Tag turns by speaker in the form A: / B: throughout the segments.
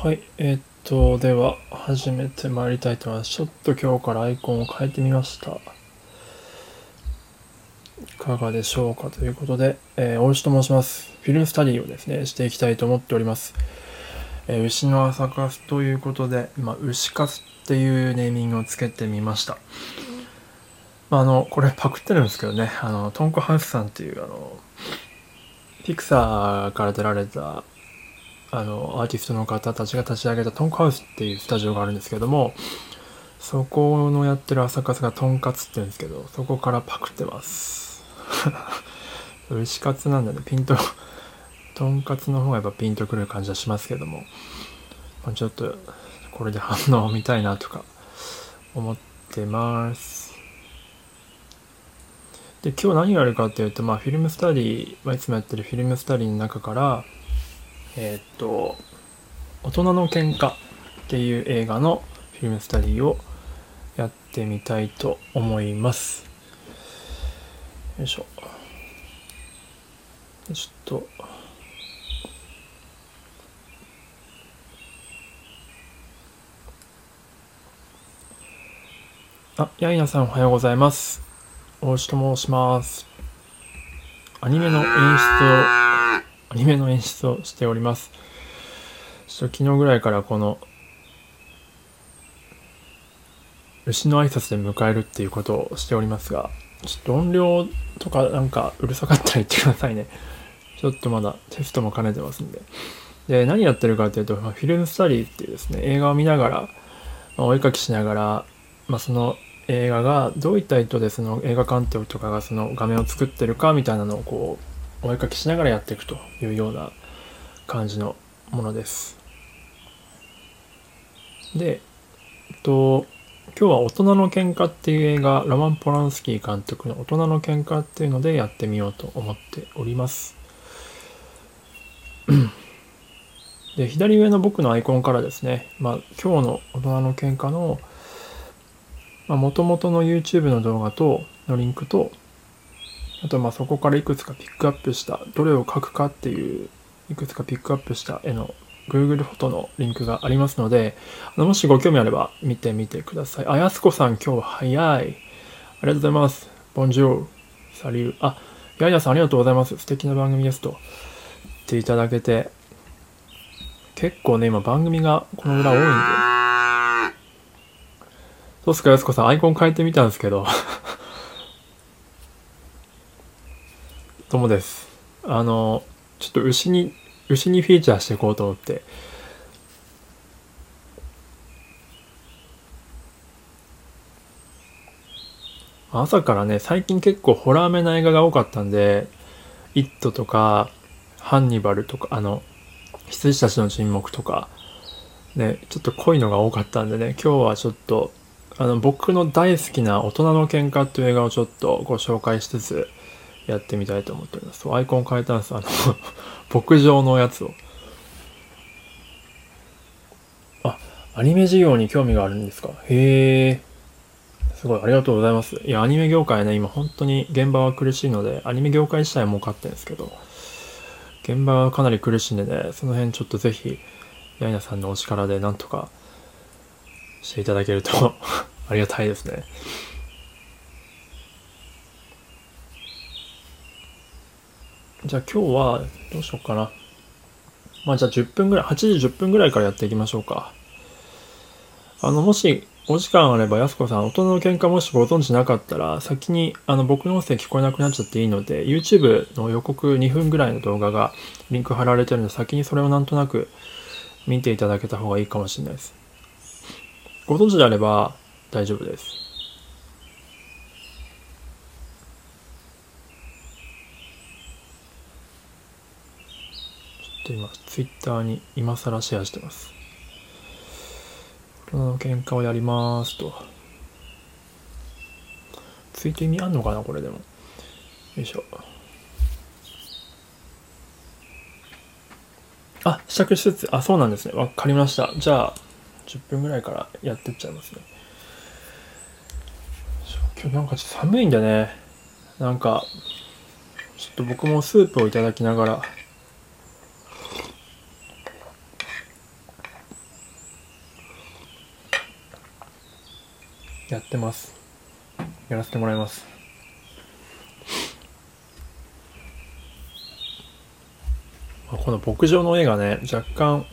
A: はい、えーっと、では、始めてまいりたいと思います。ちょっと今日からアイコンを変えてみました。いかがでしょうかということで、えー、大牛と申します。フィルムスタディをですね、していきたいと思っております。えー牛の朝活ということで、まあ、牛活っていうネーミングをつけてみました。まあ、あの、これパクってるんですけどね、あの、トンコハウスさんっていう、あの、ピクサーから出られたあのアーティストの方たちが立ち上げたトンカウスっていうスタジオがあるんですけどもそこのやってる朝活がトンカツって言うんですけどそこからパクってます。牛カツなんだね。ピンとトンカツの方がやっぱピンとくる感じはしますけども、まあ、ちょっとこれで反応を見たいなとか思ってます。で今日何があるかっていうと、まあ、フィルムスタディ、まあ、いつもやってるフィルムスタディの中からえーっと「大人の喧嘩」っていう映画のフィルムスタディをやってみたいと思いますよいしょちょっとあ、ヤイナさんおはようございます。大石と申します。アニメの演出をアニメの演出をしております。ちょっと昨日ぐらいからこの牛の挨拶で迎えるっていうことをしておりますが、ちょっと音量とかなんかうるさかったら言ってくださいね。ちょっとまだテストも兼ねてますんで。で、何やってるかっていうと、まフィルムスタディっていうですね、映画を見ながら、まあお絵かきしながら、まあ、その映画がどういった意図でその映画監督とかがその画面を作ってるかみたいなのをこうお絵かきしながらやっていくというような感じのものです。で、えっと、今日は大人の喧嘩っていう映画、ラマン・ポランスキー監督の大人の喧嘩っていうのでやってみようと思っております。で、左上の僕のアイコンからですね、まあ今日の大人の喧嘩のもともとの YouTube の動画とのリンクとあとまあそこからいくつかピックアップしたどれを書くかっていういくつかピックアップした絵の Google フォトのリンクがありますのであのもしご興味あれば見てみてください。あやすこさん今日早い。ありがとうございます。ボンジュールサリューあややさんありがとうございます。素敵な番組ですと言っていただけて結構ね今番組がこの裏多いんで。そうすか、やすこさん、アイコン変えてみたんですけど。ともです。あの、ちょっと牛に、牛にフィーチャーしていこうと思って。朝からね、最近結構ホラーめな映画が多かったんで、イットとか、ハンニバルとか、あの、羊たちの沈黙とか、ね、ちょっと濃いのが多かったんでね、今日はちょっと、あの僕の大好きな大人の喧嘩っていう映画をちょっとご紹介しつつやってみたいと思っております。アイコン変えたんです。あの 牧場のやつを。あ、アニメ事業に興味があるんですか？へえ。すごい、ありがとうございます。いや、アニメ業界ね、今本当に現場は苦しいので、アニメ業界自体は儲かってるんですけど、現場はかなり苦しいんでね、その辺ちょっとぜひ、ヤイナさんのお力でなんとかしていただけると ありがたいですね。じゃあ今日はどうしようかな。まあじゃあ10分ぐらい、8時10分ぐらいからやっていきましょうか。あの、もしお時間あれば、やすこさん、大人の喧嘩もしご存知なかったら、先にあの僕の音声聞こえなくなっちゃっていいので、YouTube の予告2分ぐらいの動画がリンク貼られてるので、先にそれをなんとなく見ていただけた方がいいかもしれないです。ご存知であれば大丈夫です。ちょっと今、ツイッターに今更シェアしてます。大人の喧嘩をやりますと。ツイート意味あんのかなこれでも。よいしょ。あ、試着しつつ、あ、そうなんですね。わかりました。じゃあ、10分ぐらいからやってっちゃいますね。今日なんかちょっと寒いんでね、なんか、ちょっと僕もスープをいただきながら、やってます。やらせてもらいます。この牧場の絵がね若干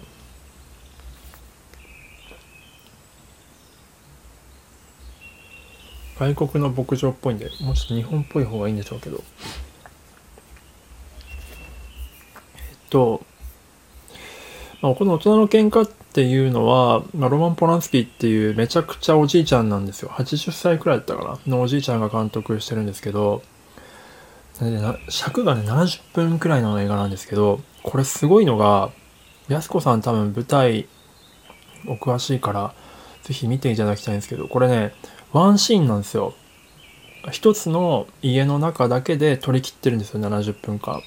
A: 外国の牧場っぽいんでもうちょっと日本っぽい方がいいんでしょうけど。えっと、まあ、この大人の喧嘩っていうのは、まあ、ロマン・ポランスキーっていうめちゃくちゃおじいちゃんなんですよ80歳くらいだったかなのおじいちゃんが監督してるんですけど尺がね70分くらいの映画なんですけどこれすごいのがやす子さん多分舞台お詳しいからぜひ見ていただきたいんですけどこれねワンシーンなんですよ。一つの家の中だけで取り切ってるんですよ、70分間。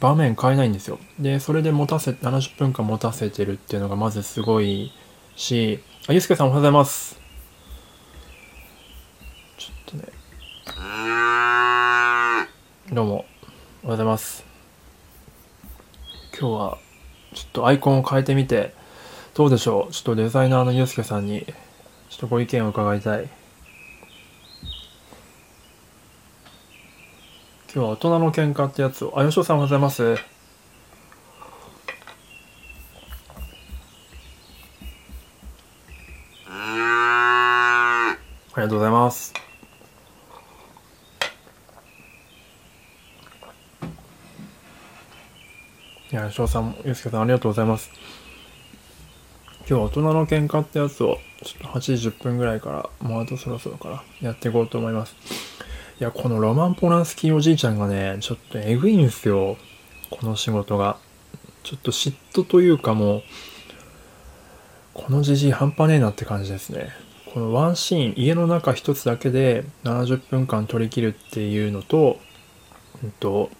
A: 場面変えないんですよ。で、それで持たせ、70分間持たせてるっていうのがまずすごいし、あ、ゆうすけさんおはようございます。ちょっとね。どうも、おはようございます。今日は、ちょっとアイコンを変えてみて、どうでしょうちょっとデザイナーのゆうすけさんにちょっとご意見を伺いたい。今日は大人の喧嘩ってやつを、あ、吉尾さんおはようございます。ありがとうございます。いや、翔さん、ゆうすけさん、ありがとうございます。今日は大人の喧嘩ってやつをちょっと8時10分ぐらいから、もうあとそろそろからやっていこうと思います。いや、このロマン・ポランスキーおじいちゃんがね、ちょっとえぐいんですよ。この仕事が。ちょっと嫉妬というかもう、このじじい半端ねえなって感じですね。このワンシーン、家の中一つだけで70分間撮り切るっていうのと、うんと、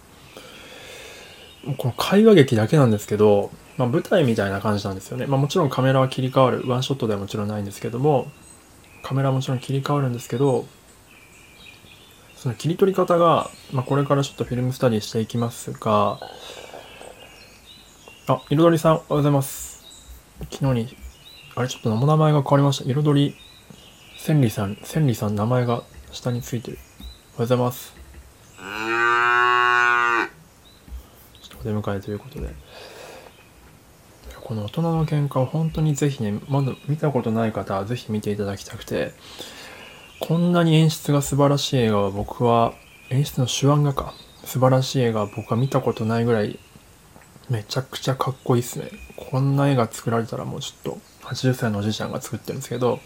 A: この会話劇だけなんですけど、まあ、舞台みたいな感じなんですよね。まあ、もちろんカメラは切り替わる。ワンショットではもちろんないんですけども、カメラはもちろん切り替わるんですけど、その切り取り方が、まあ、これからちょっとフィルムスタディしていきますが、あ、彩りさん、おはようございます。昨日に、あれ、ちょっと名前が変わりました。彩り、千里さん、千里さん、名前が下についてる。おはようございます。ちょっとお出迎えということで。この大人の喧嘩を本当にぜひね、まだ見たことない方はぜひ見ていただきたくて、こんなに演出が素晴らしい映画は僕は、演出の手腕がか、素晴らしい映画は僕は見たことないぐらい、めちゃくちゃかっこいいっすね。こんな絵が作られたらもうちょっと、80歳のおじいちゃんが作ってるんですけど、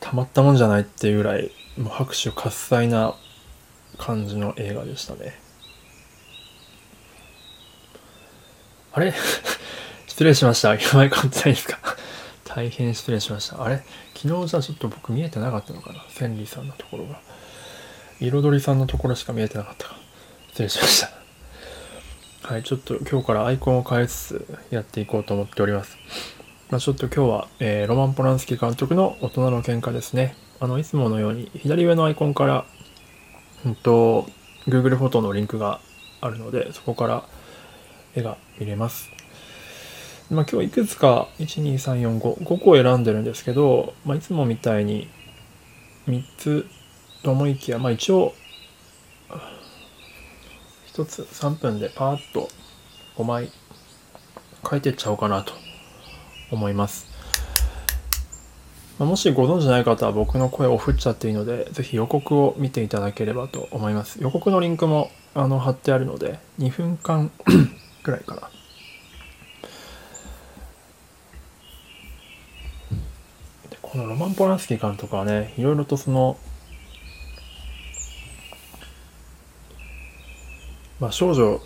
A: たまったもんじゃないっていうぐらい、もう拍手喝采な感じの映画でしたね。あれ？失礼しました。やばい感じないですか？大変失礼しました。あれ？昨日じゃちょっと僕見えてなかったのかな？千里さんのところが。彩りさんのところしか見えてなかったか。失礼しました。はい、ちょっと今日からアイコンを変えつつやっていこうと思っております。まあ、ちょっと今日は、えー、ロマン・ポランスキー監督の大人の喧嘩ですね。あの、いつものように左上のアイコンから、うんと、Google フォトのリンクがあるので、そこから絵が見れます。まあ、今日いくつか12345 5個選んでるんですけど、まあ、いつもみたいに3つと思いきや、まあ、一応1つ3分でパーッと5枚書いてっちゃおうかなと思います。まあ、もしご存知ない方は僕の声を振っちゃっていいので、ぜひ予告を見ていただければと思います。予告のリンクもあの貼ってあるので、2分間 くらいかな。このロマン・ポランスキー監督はね、いろいろとその、まあ、少女、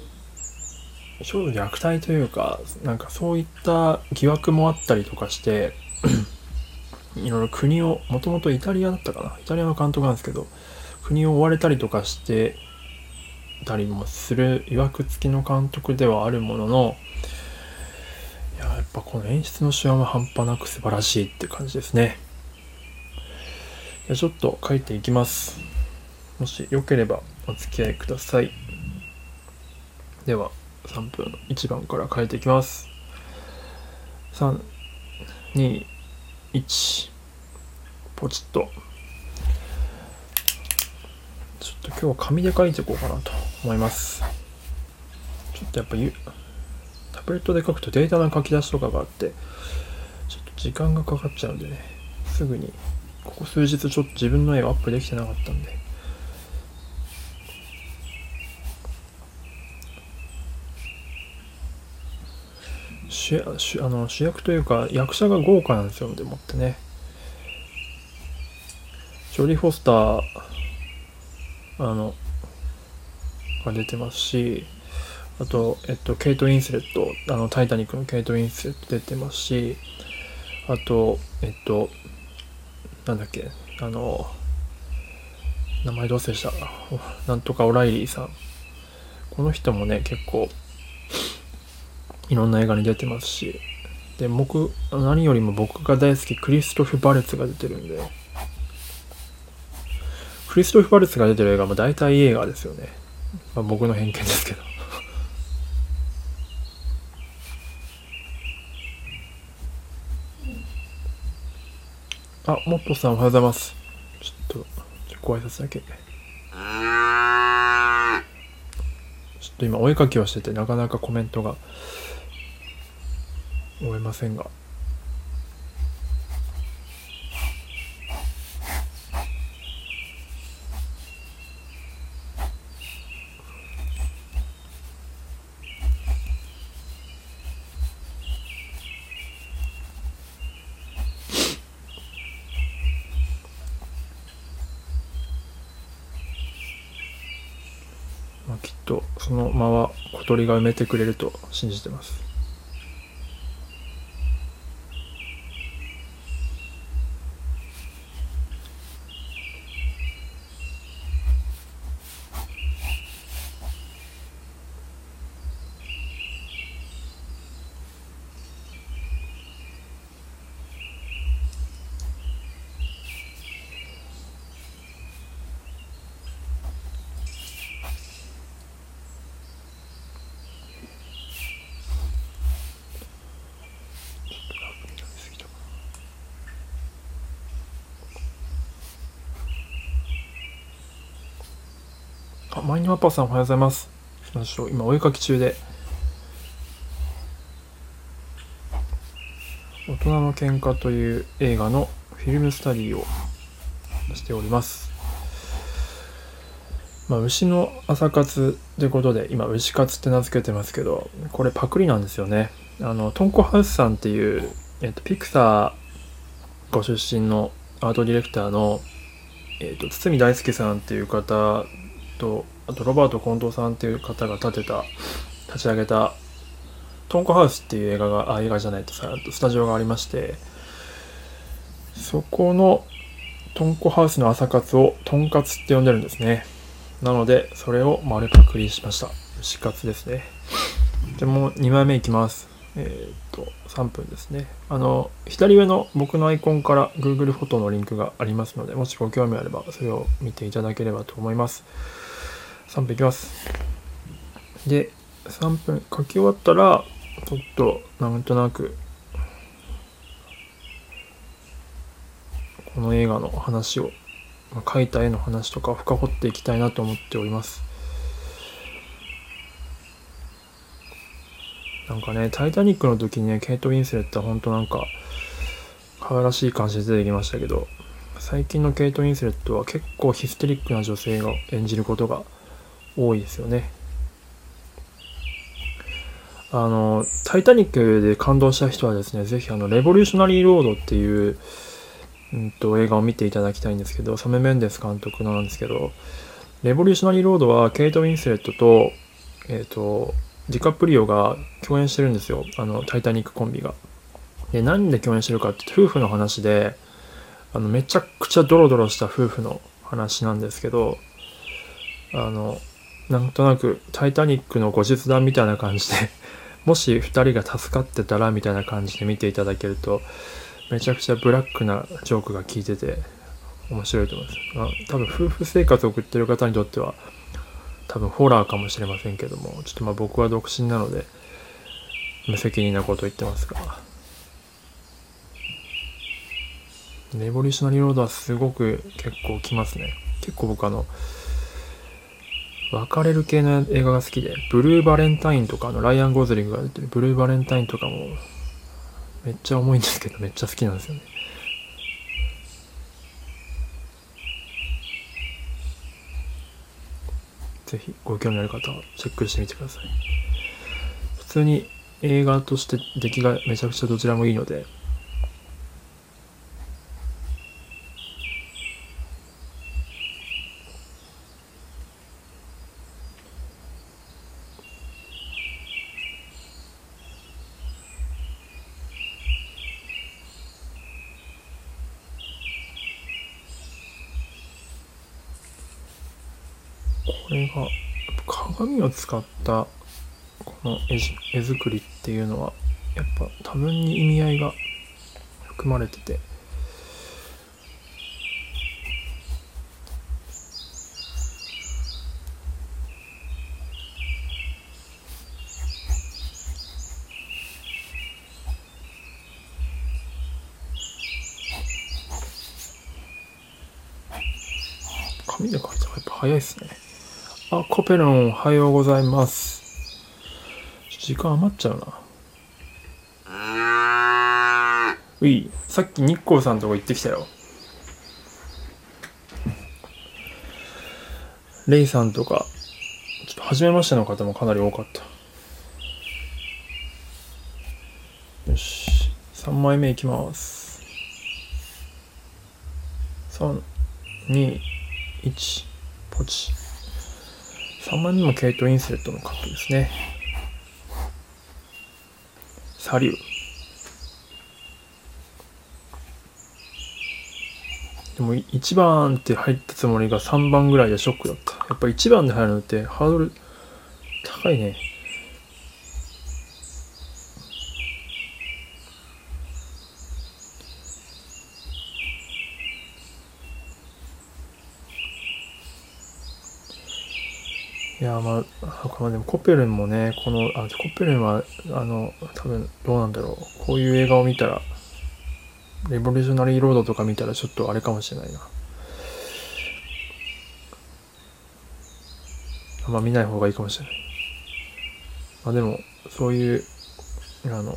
A: 少女虐待というか、なんかそういった疑惑もあったりとかして、いろいろ国を、もともとイタリアだったかな、イタリアの監督なんですけど、国を追われたりとかしてたりもする、いわくつきの監督ではあるものの、や、っぱこの演出の手腕は半端なく素晴らしいって感じですね。じゃちょっと書いていきます。もしよければお付き合いください。では、3分1番から書いていきます。3、2、1。ポチッとちょっと今日は紙で書いていこうかなと思いますちょっとやっぱゆタブレットで書くとデータの書き出しとかがあってちょっと時間がかかっちゃうんでね。すぐにここ数日ちょっと自分の絵がアップできてなかったんで。主主あの主役というか役者が豪華なんですよでもってね。ジョリー・フォスターあのが出てますしあと、えっと、ケイト・ウィンスレットあのタイタニックのケイト・ウィンスレット出てますしあとえっとなんだっけあの名前どうせした。なんとかオライリーさん。この人もね結構いろんな映画に出てますし。で僕何よりも僕が大好きクリストフ・バレツが出てるんで。クリストフ・バレツが出てる映画も大体映画ですよね、まあ、僕の偏見ですけど。あ、もっぽさんおはようございます。ちょっと、ご挨拶だけ。ちょっと今お絵かきをしててなかなかコメントが終えませんがまあきっとその間は小鳥が埋めてくれると信じてます。マイニマッパーさんおはようございます。今お絵かき中で。大人の喧嘩という映画のフィルムスタディをしております。まあ、牛の朝活ってことで、今、牛活って名付けてますけど、これパクリなんですよね。あの、トンコハウスさんっていう、えっと、ピクサーご出身のアートディレクターの、えっと、堤大輔さんっていう方とあとロバート近藤さんっていう方が立てた立ち上げたトンコハウスっていう映画があ映画じゃないとさスタジオがありましてそこのトンコハウスの朝活をトンカツって呼んでるんですね。なのでそれを丸パクリしました。牛カツですね。でも2枚目いきます。えー、っと3分ですね。あの左上の僕のアイコンから Google フォトのリンクがありますのでもしご興味あればそれを見ていただければと思います。3分いきます。で3分書き終わったらちょっとなんとなくこの映画の話を、まあ、描いた絵の話とか深掘っていきたいなと思っております。なんかね「タイタニック」の時にねケイト・ウィンスレットは本当なんか可愛らしい感じで出てきましたけど最近のケイト・ウィンスレットは結構ヒステリックな女性が演じることが多いですよね。あの、タイタニックで感動した人はですね、ぜひあの、レボリューショナリーロードっていう、うんと、映画を見ていただきたいんですけど、サメ・メンデス監督のなんですけど、レボリューショナリーロードはケイト・ウィンスレットと、えっ、ー、と、ディカプリオが共演してるんですよ。あの、タイタニックコンビが。で、何で共演してるかって夫婦の話で、あの、めちゃくちゃドロドロした夫婦の話なんですけど、あの、なんとなくタイタニックの後日談みたいな感じで もし2人が助かってたらみたいな感じで見ていただけるとめちゃくちゃブラックなジョークが効いてて面白いと思います。まあ、多分夫婦生活を送ってる方にとっては多分ホラーかもしれませんけどもちょっとまあ僕は独身なので無責任なこと言ってますがレボリューショナリーロードはすごく結構きますね。結構僕あの、別れる系の映画が好きで、ブルーバレンタインとか、あの、ライアン・ゴズリングが出てるブルーバレンタインとかも、めっちゃ重いんですけど、めっちゃ好きなんですよね。ぜひご興味ある方はチェックしてみてください。普通に映画として出来がめちゃくちゃどちらもいいので、これが鏡を使ったこの絵じ絵作りっていうのはやっぱ多分に意味合いが含まれてて。紙で描いたらやっぱ早いですね。コペロンおはようございます。時間余っちゃうな。ういさっき日光さんとこ行ってきたよ。レイさんとかちょっと初めましての方もかなり多かった。よし3枚目いきます。321ポチ。3枚目もケイトインセットのカップですね。サリュー。でも1番って入ったつもりが3番ぐらいでショックだった。やっぱ1番で入るのってハードル高いねいやあまあでもコペルンもねこのあコペルンはあの多分どうなんだろう。こういう映画を見たらレボリューショナリーロードとか見たらちょっとあれかもしれないな。あんま見ない方がいいかもしれない。まあでもそういうあの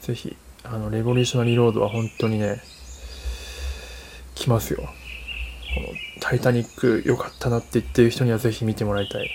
A: ぜひあのレボリューショナリーロードは本当にね来ますよ「タイタニック」良かったなって言ってる人にはぜひ見てもらいたい。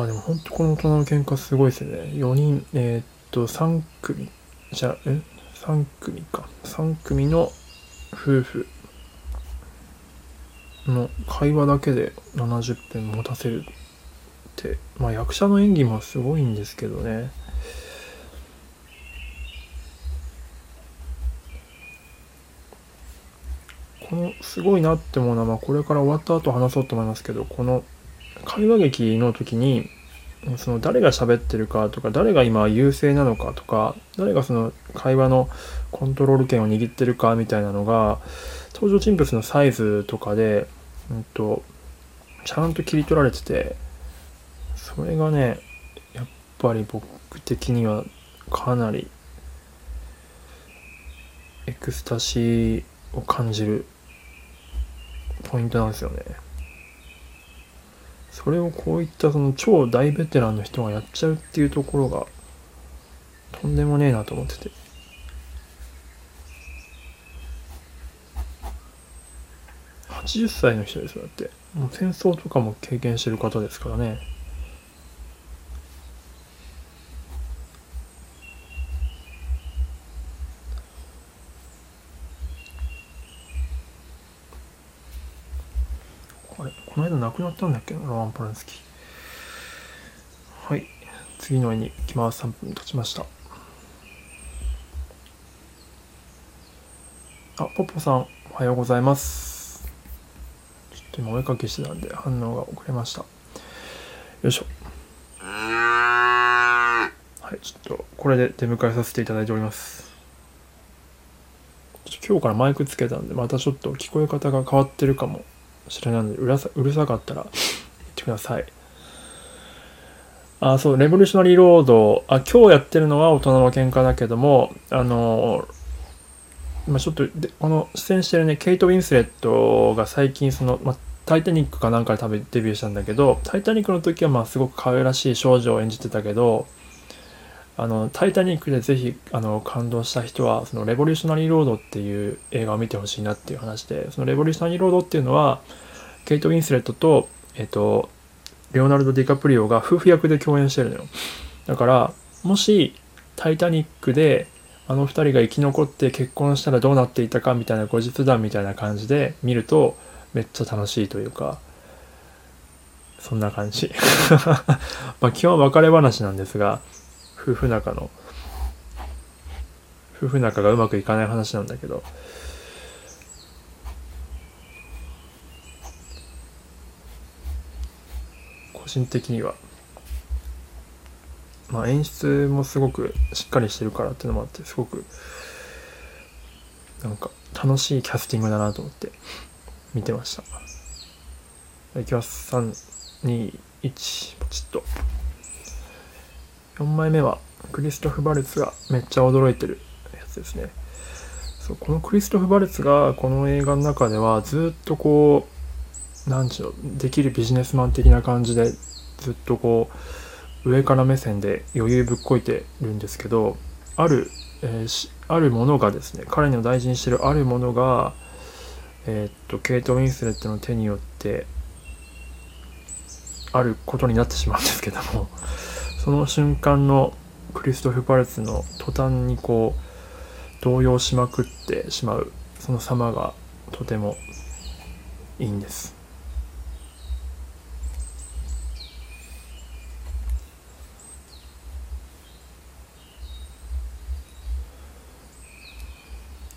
A: やでも本当この大人の喧嘩すごいですね。4人えー、っと3組。じゃあえ？3組か。3組の夫婦。の会話だけで70分持たせるって。まあ役者の演技もすごいんですけどね。このすごいなって思うのは、まあ、これから終わった後話そうと思いますけどこの会話劇の時にその誰が喋ってるかとか誰が今優勢なのかとか誰がその会話のコントロール権を握ってるかみたいなのが登場人物のサイズとかで、うんと、ちゃんと切り取られててそれがねやっぱり僕的にはかなりエクスタシーを感じるポイントなんですよね。それをこういったその超大ベテランの人がやっちゃうっていうところがとんでもねえなと思ってて。80歳の人ですよだってもう戦争とかも経験してる方ですからね亡くなったんだっけ？な、ロマン・ポランスキー。はい。次の絵に行きます。3分経ちました。あ、ポッポさん、おはようございます。ちょっと今お絵かきしてたんで反応が遅れました。よいしょ。はい、ちょっとこれで出迎えさせていただいております。今日からマイクつけたんで、またちょっと聞こえ方が変わってるかもしれないので、うるさうるさかったら言ってください。あ、そう、レボリューショナリーロード、あ、今日やってるのは大人の喧嘩だけども、あの、まあ、ちょっとで、この出演してるね、ケイト・ウィンスレットが最近、その、まあ、タイタニックかなんかで多分デビューしたんだけど、タイタニックの時はまあすごく可愛らしい少女を演じてたけど、あの、タイタニックでぜひ、あの、感動した人は、その、レボリューショナリーロードっていう映画を見てほしいなっていう話で、その、レボリューショナリーロードっていうのは、ケイト・ウィンスレットと、えっと、レオナルド・ディカプリオが夫婦役で共演してるのよ。だから、もし、タイタニックで、あの二人が生き残って結婚したらどうなっていたかみたいな後日談みたいな感じで見ると、めっちゃ楽しいというか、そんな感じ。まあ基本別れ話なんですが、夫婦仲の、夫婦仲がうまくいかない話なんだけど、個人的には、まあ演出もすごくしっかりしてるからっていうのもあって、すごく、なんか楽しいキャスティングだなと思って見てました。いきます。3、2、1、ポチッと。4枚目は、クリストフ・バルツがめっちゃ驚いてるやつですね。そう、このクリストフ・バルツがこの映画の中ではずっとこう、なんちゅうの、できるビジネスマン的な感じで、ずっとこう、上から目線で余裕ぶっこいてるんですけど、ある、えーしあるものがですね、彼の大事にしてるあるものが、えーっと、ケイト・ウィンスレットの手によって、あることになってしまうんですけども、その瞬間のクリストフ・パルツの途端にこう、動揺しまくってしまう、その様がとてもいいんです。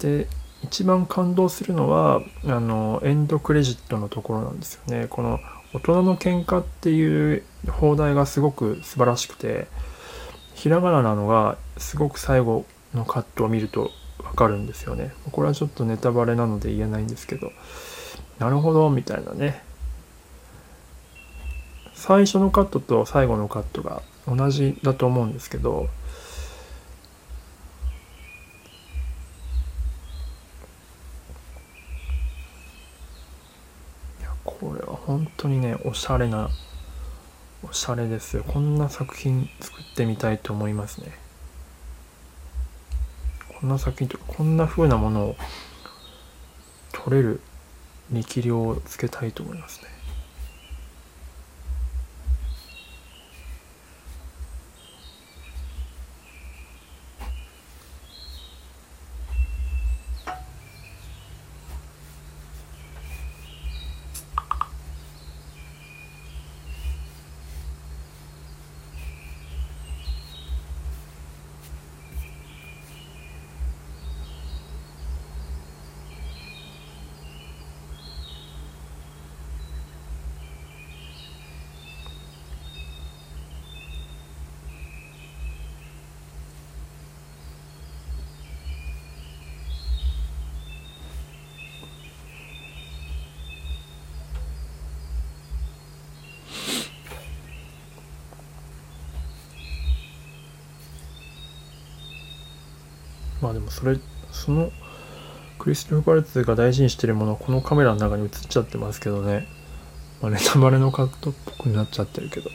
A: で一番感動するのはあのエンドクレジットのところなんですよねこの「大人の喧嘩っていう放題がすごく素晴らしくてひらがななのがすごく最後のカットを見るとわかるんですよね。これはちょっとネタバレなので言えないんですけど。なるほどみたいなね。最初のカットと最後のカットが同じだと思うんですけどいやこれは本当にねおしゃれなおしゃれですよ。こんな作品作ってみたいと思いますね。こんな作品とかこんな風なものを取れる力量をつけたいと思いますね。まあでもそれそのクリストフ・パルツが大事にしてるものこのカメラの中に映っちゃってますけどね、まあ、ネタバレのカットっぽくなっちゃってるけど。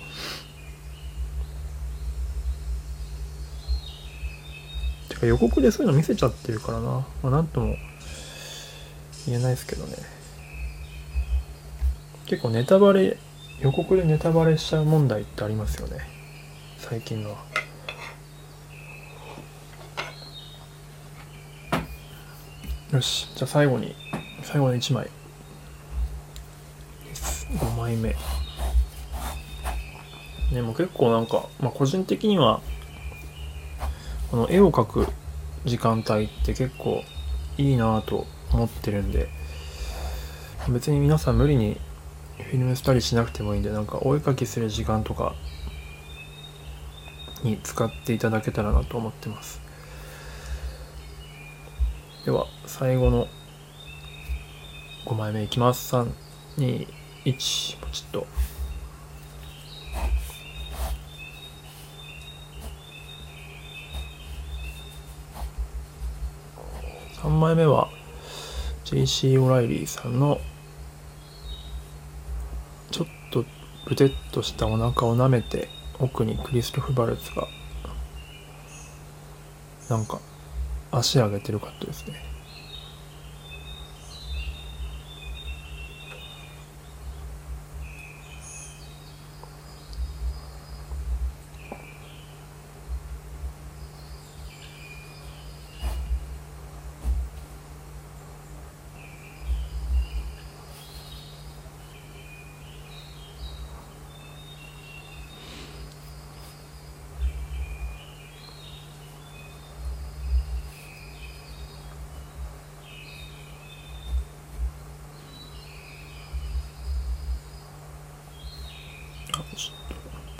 A: てか予告でそういうの見せちゃってるからな。まあなんとも言えないですけどね。結構ネタバレ予告でネタバレしちゃう問題ってありますよね。最近のは。よし。じゃあ最後に最後の1枚。5枚目。ねもう結構なんか、まあ、個人的にはこの絵を描く時間帯って結構いいなと思ってるんで別に皆さん無理にフィルムスタディしなくてもいいんでなんかお絵かきする時間とかに使っていただけたらなと思ってます。では最後の5枚目いきます。321ポチッと。3枚目は JC オライリーさんのちょっとブテッとしたお腹を舐めて奥にクリストフ・バルツがなんか足上げてるカットですね。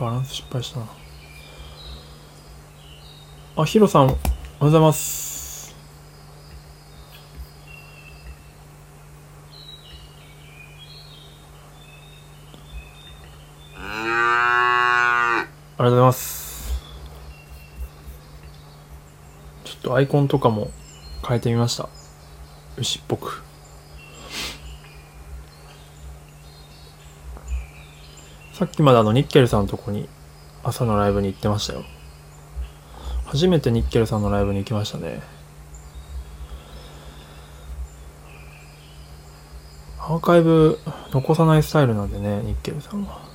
A: バランス失敗したな。あ、ヒロさん、おはようございます。ありがとうございます。ちょっとアイコンとかも変えてみました。牛っぽく。さっきまであのニッケルさんのとこに朝のライブに行ってましたよ。初めてニッケルさんのライブに行きましたね。アーカイブ残さないスタイルなんでね、ニッケルさんは。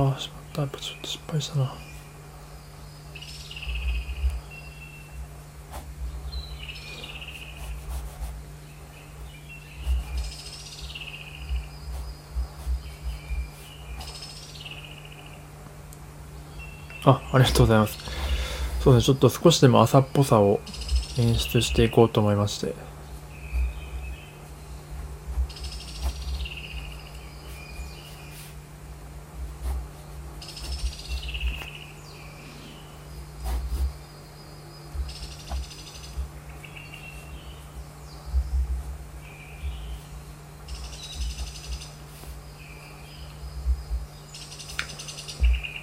A: ああしまったやっぱちょっと失敗したなあ、ありがとうございます。そうですね、ちょっと少しでも朝っぽさを演出していこうと思いまして。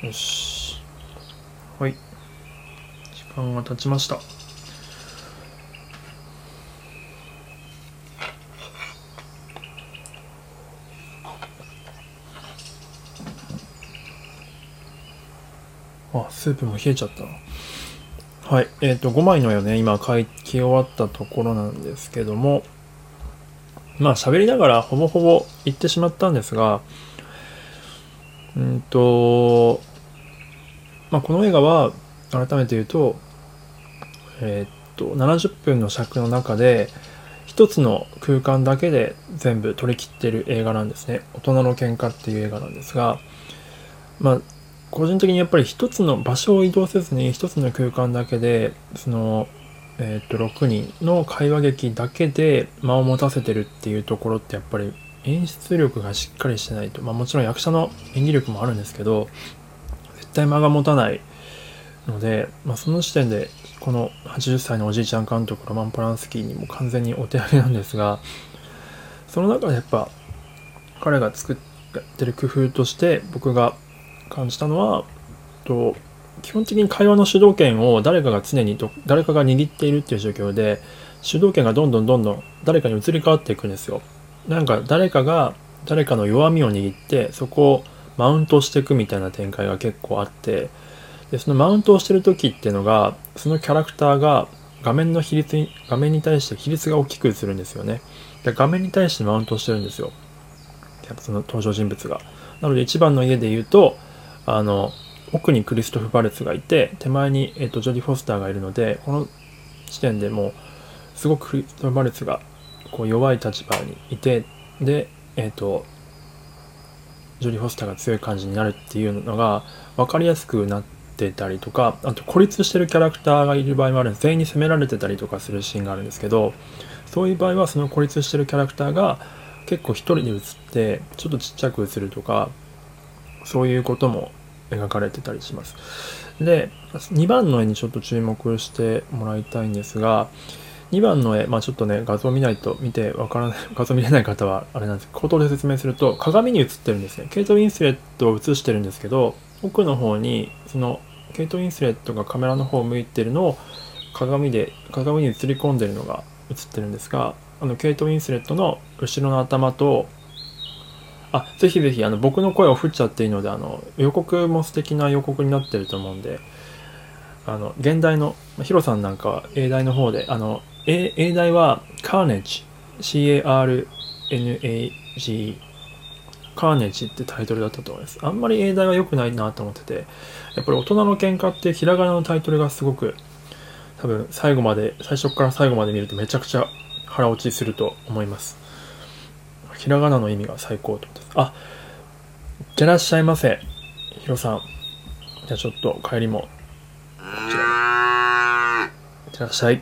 A: よし。はい。時間が経ちました。あスープも冷えちゃった。はい。えっ、ー、と5枚の絵をね。今書き終わったところなんですけども。まあ喋りながらほぼほぼ言ってしまったんですが。うんとまあ、この映画は改めて言うと,、えー、っと70分の尺の中で一つの空間だけで全部取り切ってる映画なんですね「大人の喧嘩っていう映画なんですがまあ個人的にやっぱり一つの場所を移動せずに一つの空間だけでそのえー、っと6人の会話劇だけで間を持たせてるっていうところってやっぱり演出力がしっかりしてないと、まあ、もちろん役者の演技力もあるんですけど絶対間が持たないので、まあ、その時点でこの80歳のおじいちゃん監督ロマン・ポランスキーにも完全にお手上げなんですがその中でやっぱ彼が作ってる工夫として僕が感じたのはと基本的に会話の主導権を誰かが常に誰かが握っているっていう状況で主導権がどんどんどんどん誰かに移り変わっていくんですよ。なんか誰かが誰かの弱みを握ってそこをマウントしていくみたいな展開が結構あってでそのマウントをしてる時っていうのがそのキャラクターが画面の比率に、画面に対して比率が大きく映るんですよね。で画面に対してマウントしてるんですよ。その登場人物が。なので1番の家で言うと、あの、奥にクリストフ・バレツがいて、手前に、えーと、ジョディ・フォスターがいるので、この時点でもう、すごくクリストフ・バレツがこう弱い立場にいて、で、えっ、ー、と、ジョディ・フォスターが強い感じになるっていうのが分かりやすくなってたりとか、あと孤立してるキャラクターがいる場合もあるんです。全員に責められてたりとかするシーンがあるんですけど、そういう場合はその孤立してるキャラクターが結構一人で映ってちょっとちっちゃく映るとかそういうことも描かれてたりします。で2番の絵にちょっと注目してもらいたいんですが2番の絵、まあ、ちょっとね画像見ないと見てわからない 画像見れない方はあれなんです。けど口頭で説明すると鏡に映ってるんですね。ケイト・ウィンスレットを映してるんですけど奥の方にそのケイト・ウィンスレットがカメラの方を向いてるのを鏡で鏡に映り込んでるのが映ってるんですがあのケイト・ウィンスレットの後ろの頭とあぜひぜひあの僕の声を振っちゃっていいのであの予告も素敵な予告になってると思うんであの現代のヒロさんなんかは英大の方であの英英大はカーネッジ C-A-R-N-A-G カーネジってタイトルだったと思います。あんまり英大は良くないなと思ってて、やっぱり大人の喧嘩ってひらがなのタイトルがすごく多分最後まで、最初から最後まで見るとめちゃくちゃ腹落ちすると思います。ひらがなの意味が最高と思ってあ、いってらっしゃいませ。ヒロさん。じゃあちょっと帰りも、こちら。いってらっしゃい。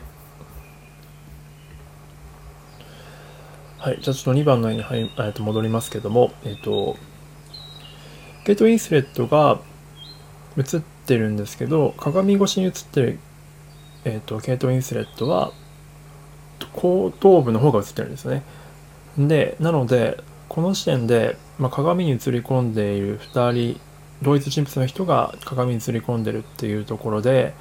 A: はい。じゃあちょっと2番の絵に入、えっと戻りますけども、えっ、と、ゲート・インスレットが映ってるんですけど、鏡越しに映ってる、えっ、と、ケイト・ウィンスレットは、後頭部の方が映ってるんですね。で、なので、この時点で、まあ、鏡に映り込んでいる2人、同一人物の人が鏡に映り込んでるっていうところで、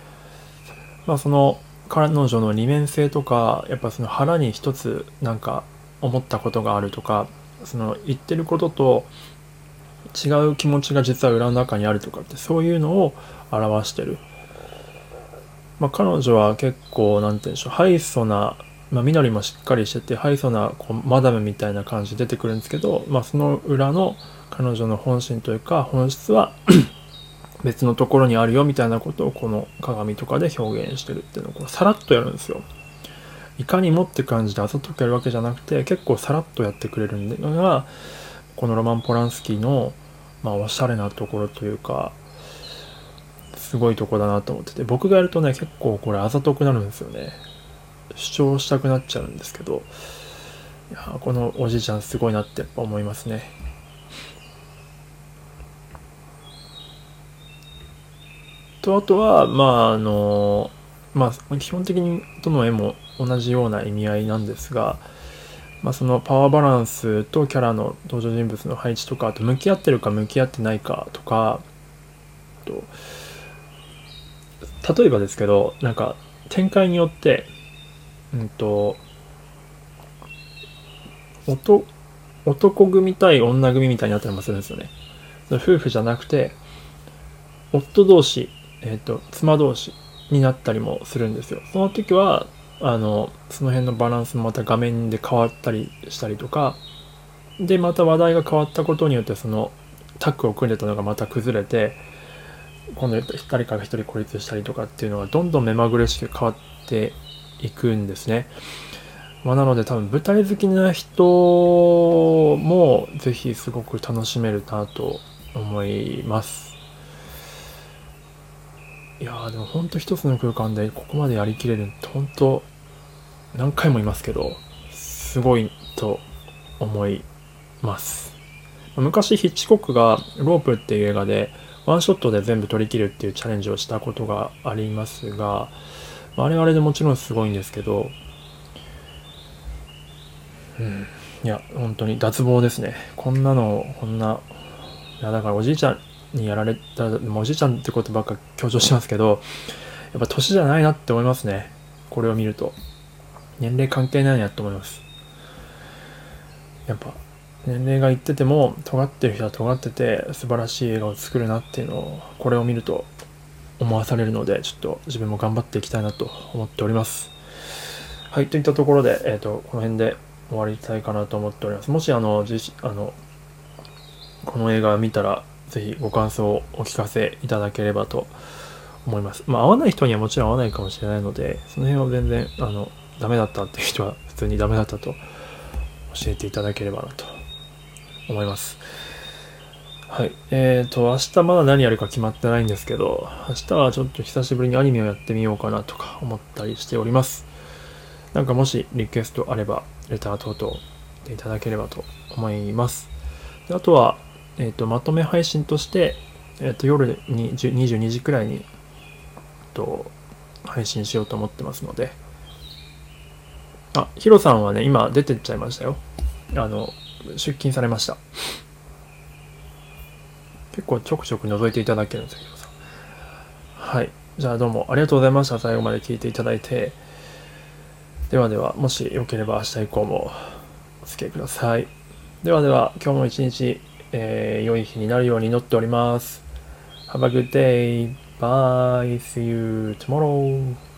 A: まあ、その彼女の二面性とか、やっぱその腹に一つなんか思ったことがあるとか、その言ってることと違う気持ちが実は裏の中にあるとかってそういうのを表してる。まあ、彼女は結構何て言うんでしょうハイソなまあ、緑もしっかりしててハイソなこうマダムみたいな感じで出てくるんですけど、まあ、その裏の彼女の本心というか本質は 別のところにあるよみたいなことをこの鏡とかで表現してるっていうのをこうさらっとやるんですよ。いかにもって感じであざとくやるわけじゃなくて結構さらっとやってくれるのがこのロマン・ポランスキーの、まあ、おしゃれなところというかすごいとこだなと思ってて僕がやるとね結構これあざとくなるんですよね。主張したくなっちゃうんですけどいやこのおじいちゃんすごいなってやっぱ思いますね。とあとはまああのまあ基本的にどの絵も同じような意味合いなんですが、まあ、そのパワーバランスとキャラの登場人物の配置とかあと向き合ってるか向き合ってないかとかと例えばですけどなんか展開によってうんと、男、男組対女組みたいになったりもするんですよね。夫婦じゃなくて、夫同士、えっ、ー、と、妻同士になったりもするんですよ。その時は、あの、その辺のバランスもまた画面で変わったりしたりとか、で、また話題が変わったことによって、その、タッグを組んでたのがまた崩れて、今度誰かが一人孤立したりとかっていうのがどんどん目まぐるしく変わっていくんですね。まあ、なので多分舞台好きな人もぜひすごく楽しめるなと思います。いやでもほんと一つの空間でここまでやりきれるって本当何回も言いますけどすごいと思います。昔ヒッチコックがロープっていう映画でワンショットで全部取り切るっていうチャレンジをしたことがありますがあれあれでもちろんすごいんですけど、うん、いや、本当に脱帽ですね。こんなの、こんな、いや、だからおじいちゃんにやられた、おじいちゃんってことばっか強調しますけど、やっぱ年じゃないなって思いますね。これを見ると。年齢関係ないなって思います。やっぱ、年齢がいってても、尖ってる人は尖ってて、素晴らしい映画を作るなっていうのを、これを見ると思わされるので、ちょっと自分も頑張っていきたいなと思っております。はい、といったところで、えっ、と、この辺で終わりたいかなと思っております。もし、あの、あの、この映画を見たら、ぜひご感想をお聞かせいただければと思います。まあ、合わない人にはもちろん合わないかもしれないので、その辺は全然、あの、ダメだったっていう人は普通にダメだったと教えていただければなと思います。はい。えっ、と、明日まだ何やるか決まってないんですけど、明日はちょっと久しぶりにアニメをやってみようかなとか思ったりしております。なんかもしリクエストあれば、レター等々でいただければと思います。であとは、えっ、と、まとめ配信として、えっ、と、夜に22時くらいに、えっと、配信しようと思ってますので、あ、ヒロさんはね、今出てっちゃいましたよ。あの、出勤されました。結構ちょくちょく覗いていただけるんですよ、ヒロさん。はい。じゃあどうもありがとうございました。最後まで聞いていただいて。ではでは、もしよければ明日以降もお付き合いください。ではでは、今日も一日、えー良い日になるように祈っております。Have a good day. Bye. See you tomorrow.